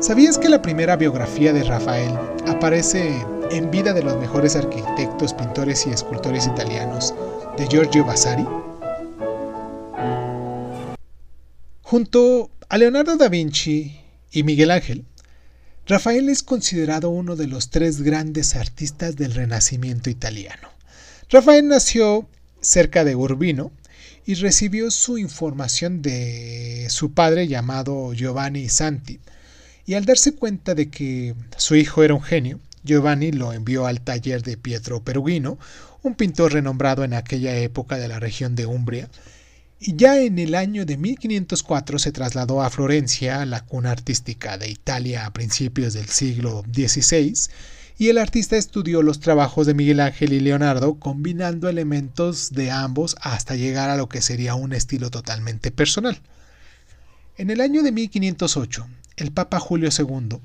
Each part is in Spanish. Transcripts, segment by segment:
¿Sabías que la primera biografía de Rafael aparece en vida de los mejores arquitectos, pintores y escultores italianos de Giorgio Vasari? Junto a Leonardo da Vinci y Miguel Ángel, Rafael es considerado uno de los tres grandes artistas del Renacimiento italiano. Rafael nació cerca de Urbino y recibió su información de su padre llamado Giovanni Santi. Y al darse cuenta de que su hijo era un genio, Giovanni lo envió al taller de Pietro Perugino, un pintor renombrado en aquella época de la región de Umbria, y ya en el año de 1504 se trasladó a Florencia, la cuna artística de Italia a principios del siglo XVI, y el artista estudió los trabajos de Miguel Ángel y Leonardo combinando elementos de ambos hasta llegar a lo que sería un estilo totalmente personal. En el año de 1508, el Papa Julio II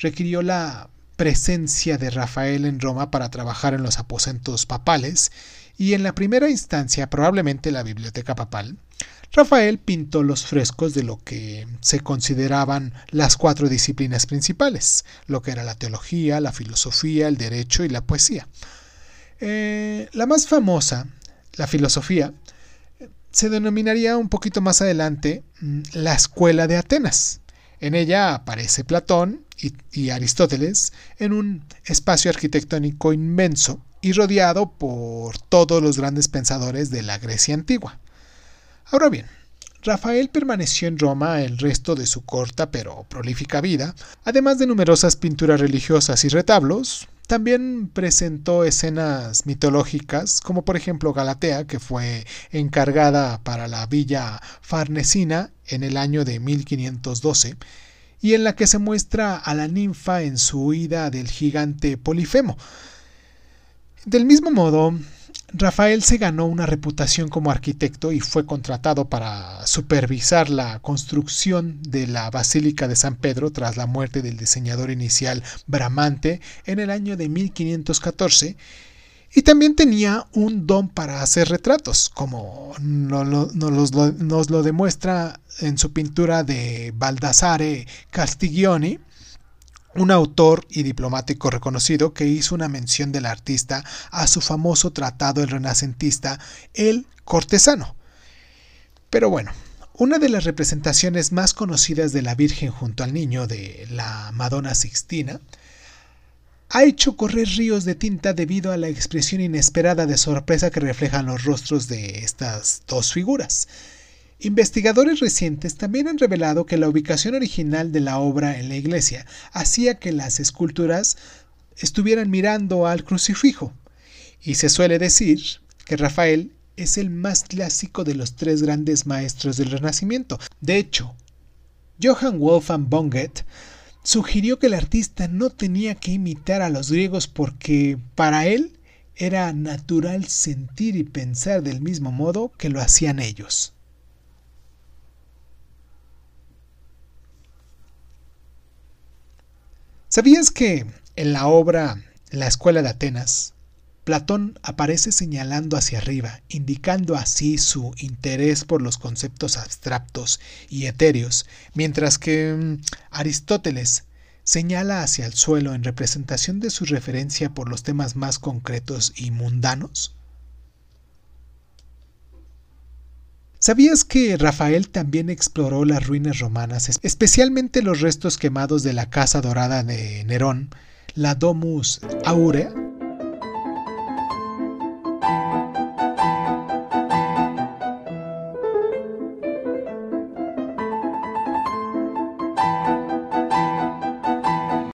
requirió la presencia de Rafael en Roma para trabajar en los aposentos papales y en la primera instancia probablemente la biblioteca papal, Rafael pintó los frescos de lo que se consideraban las cuatro disciplinas principales, lo que era la teología, la filosofía, el derecho y la poesía. Eh, la más famosa, la filosofía, se denominaría un poquito más adelante mm, la Escuela de Atenas. En ella aparece Platón y Aristóteles en un espacio arquitectónico inmenso y rodeado por todos los grandes pensadores de la Grecia antigua. Ahora bien, Rafael permaneció en Roma el resto de su corta pero prolífica vida, además de numerosas pinturas religiosas y retablos, también presentó escenas mitológicas, como por ejemplo Galatea, que fue encargada para la villa farnesina en el año de 1512, y en la que se muestra a la ninfa en su huida del gigante Polifemo, del mismo modo, Rafael se ganó una reputación como arquitecto y fue contratado para supervisar la construcción de la Basílica de San Pedro tras la muerte del diseñador inicial Bramante en el año de 1514 y también tenía un don para hacer retratos, como nos lo, demuestra en su pintura de Baldassare Castiglioni, un autor y diplomático reconocido que hizo una mención del artista a su famoso tratado el renacentista El Cortesano. Pero bueno, una de las representaciones más conocidas de la Virgen junto al niño de la Madonna Sixtina ha hecho correr ríos de tinta debido a la expresión inesperada de sorpresa que reflejan los rostros de estas dos figuras. Investigadores recientes también han revelado que la ubicación original de la obra en la iglesia hacía que las esculturas estuvieran mirando al crucifijo, y se suele decir que Rafael es el más clásico de los tres grandes maestros del Renacimiento. De hecho, Johann Wolfgang von Goethe sugirió que el artista no tenía que imitar a los griegos porque para él era natural sentir y pensar del mismo modo que lo hacían ellos. ¿Sabías que en la obra La Escuela de Atenas, Platón aparece señalando hacia arriba, indicando así su interés por los conceptos abstractos y etéreos, mientras que mm, Aristóteles señala hacia el suelo en representación de su referencia por los temas más concretos y mundanos? ¿Sabías que Rafael también exploró las ruinas romanas, especialmente los restos quemados de la Casa Dorada de Nerón, la Domus Aurea?